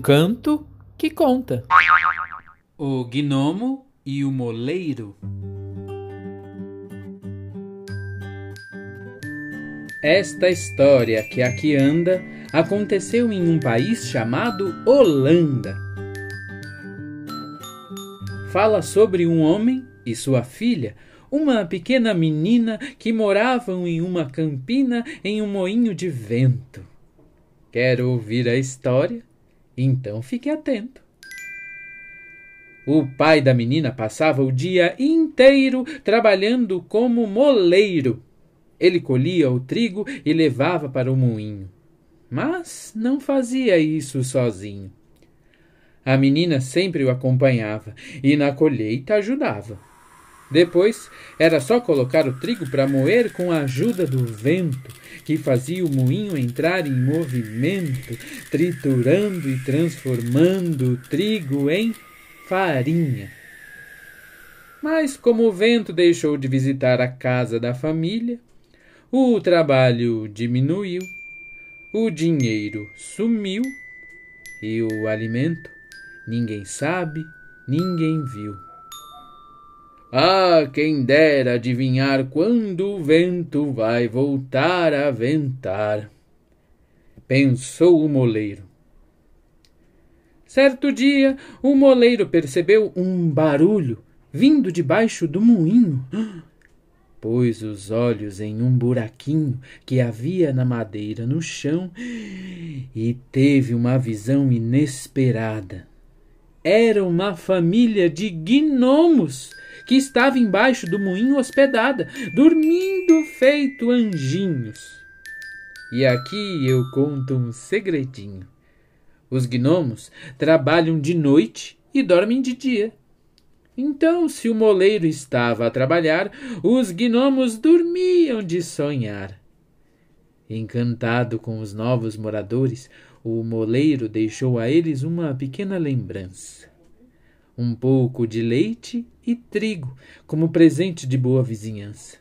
canto que conta. O gnomo e o moleiro. Esta história que aqui anda aconteceu em um país chamado Holanda. Fala sobre um homem e sua filha, uma pequena menina que moravam em uma campina em um moinho de vento. Quer ouvir a história? Então fique atento. O pai da menina passava o dia inteiro trabalhando como moleiro. Ele colhia o trigo e levava para o moinho. Mas não fazia isso sozinho. A menina sempre o acompanhava e na colheita ajudava. Depois era só colocar o trigo para moer com a ajuda do vento, que fazia o moinho entrar em movimento, triturando e transformando o trigo em farinha. Mas como o vento deixou de visitar a casa da família, o trabalho diminuiu, o dinheiro sumiu e o alimento ninguém sabe, ninguém viu. Ah, quem dera adivinhar quando o vento vai voltar a ventar. Pensou o moleiro. Certo dia, o moleiro percebeu um barulho vindo debaixo do moinho. Pôs os olhos em um buraquinho que havia na madeira no chão e teve uma visão inesperada. Era uma família de gnomos que estava embaixo do moinho hospedada, dormindo feito anjinhos. E aqui eu conto um segredinho. Os gnomos trabalham de noite e dormem de dia. Então, se o moleiro estava a trabalhar, os gnomos dormiam de sonhar. Encantado com os novos moradores, o moleiro deixou a eles uma pequena lembrança um pouco de leite e trigo como presente de boa vizinhança.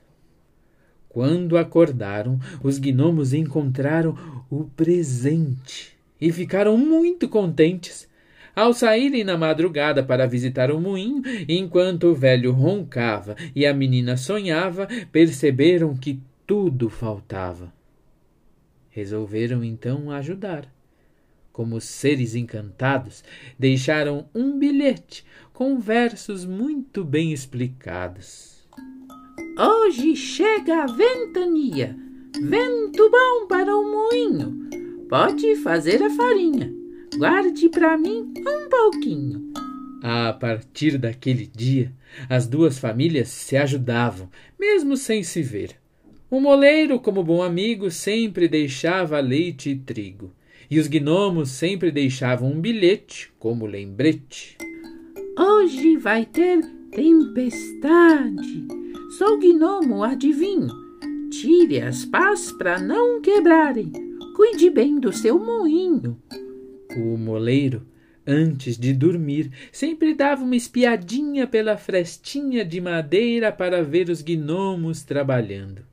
Quando acordaram, os gnomos encontraram o presente e ficaram muito contentes. Ao saírem na madrugada para visitar o moinho, enquanto o velho roncava e a menina sonhava, perceberam que tudo faltava. Resolveram então ajudar como seres encantados, deixaram um bilhete com versos muito bem explicados. Hoje chega a ventania, vento bom para o moinho. Pode fazer a farinha, guarde para mim um pouquinho. A partir daquele dia, as duas famílias se ajudavam, mesmo sem se ver. O moleiro, como bom amigo, sempre deixava leite e trigo e os gnomos sempre deixavam um bilhete como lembrete. Hoje vai ter tempestade. Sou gnomo, adivinho. Tire as pás para não quebrarem. Cuide bem do seu moinho. O moleiro, antes de dormir, sempre dava uma espiadinha pela frestinha de madeira para ver os gnomos trabalhando.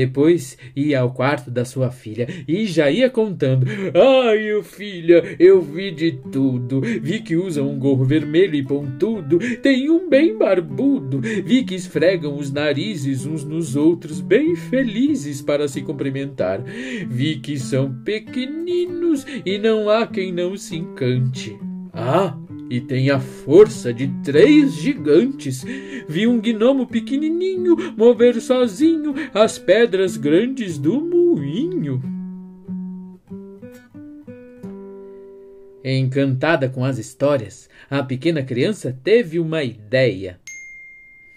Depois ia ao quarto da sua filha e já ia contando: Ai, filha, eu vi de tudo. Vi que usam um gorro vermelho e pontudo, tem um bem barbudo. Vi que esfregam os narizes uns nos outros, bem felizes para se cumprimentar. Vi que são pequeninos e não há quem não se encante. Ah, e tem a força de três gigantes. Vi um gnomo pequenininho mover sozinho as pedras grandes do moinho. Encantada com as histórias, a pequena criança teve uma ideia.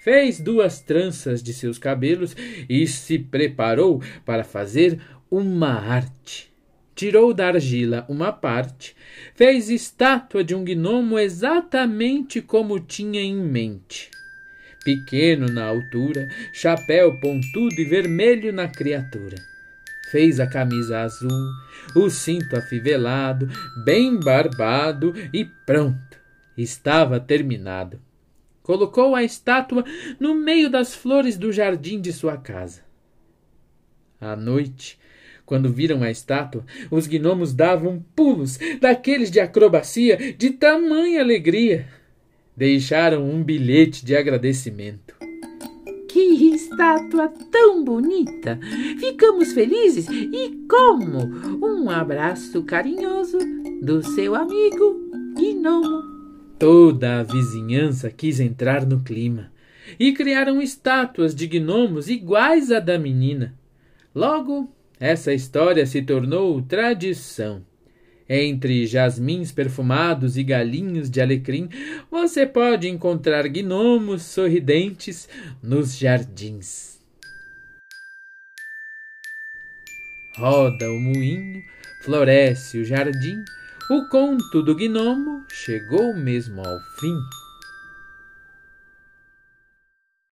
Fez duas tranças de seus cabelos e se preparou para fazer uma arte tirou da argila uma parte, fez estátua de um gnomo exatamente como tinha em mente. Pequeno na altura, chapéu pontudo e vermelho na criatura. Fez a camisa azul, o cinto afivelado, bem barbado e pronto. Estava terminado. Colocou a estátua no meio das flores do jardim de sua casa. À noite, Quando viram a estátua, os gnomos davam pulos, daqueles de acrobacia, de tamanha alegria. Deixaram um bilhete de agradecimento. Que estátua tão bonita! Ficamos felizes e como? Um abraço carinhoso do seu amigo Gnomo. Toda a vizinhança quis entrar no clima e criaram estátuas de gnomos iguais à da menina. Logo, essa história se tornou tradição. Entre jasmins perfumados e galinhos de alecrim, você pode encontrar gnomos sorridentes nos jardins. Roda o moinho, floresce o jardim, o conto do gnomo chegou mesmo ao fim.